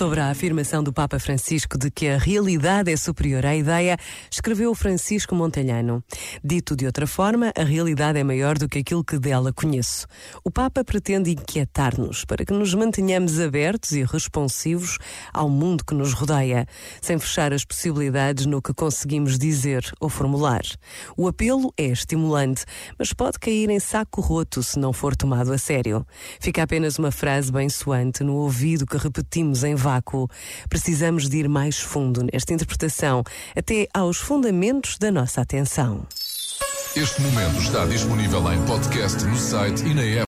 Sobre a afirmação do Papa Francisco de que a realidade é superior à ideia, escreveu Francisco Montalhano. Dito de outra forma, a realidade é maior do que aquilo que dela conheço. O Papa pretende inquietar-nos para que nos mantenhamos abertos e responsivos ao mundo que nos rodeia, sem fechar as possibilidades no que conseguimos dizer ou formular. O apelo é estimulante, mas pode cair em saco roto se não for tomado a sério. Fica apenas uma frase bem soante no ouvido que repetimos em vácuo. Precisamos de ir mais fundo nesta interpretação, até aos fundamentos da nossa atenção. Este momento está disponível em podcast no site e na app.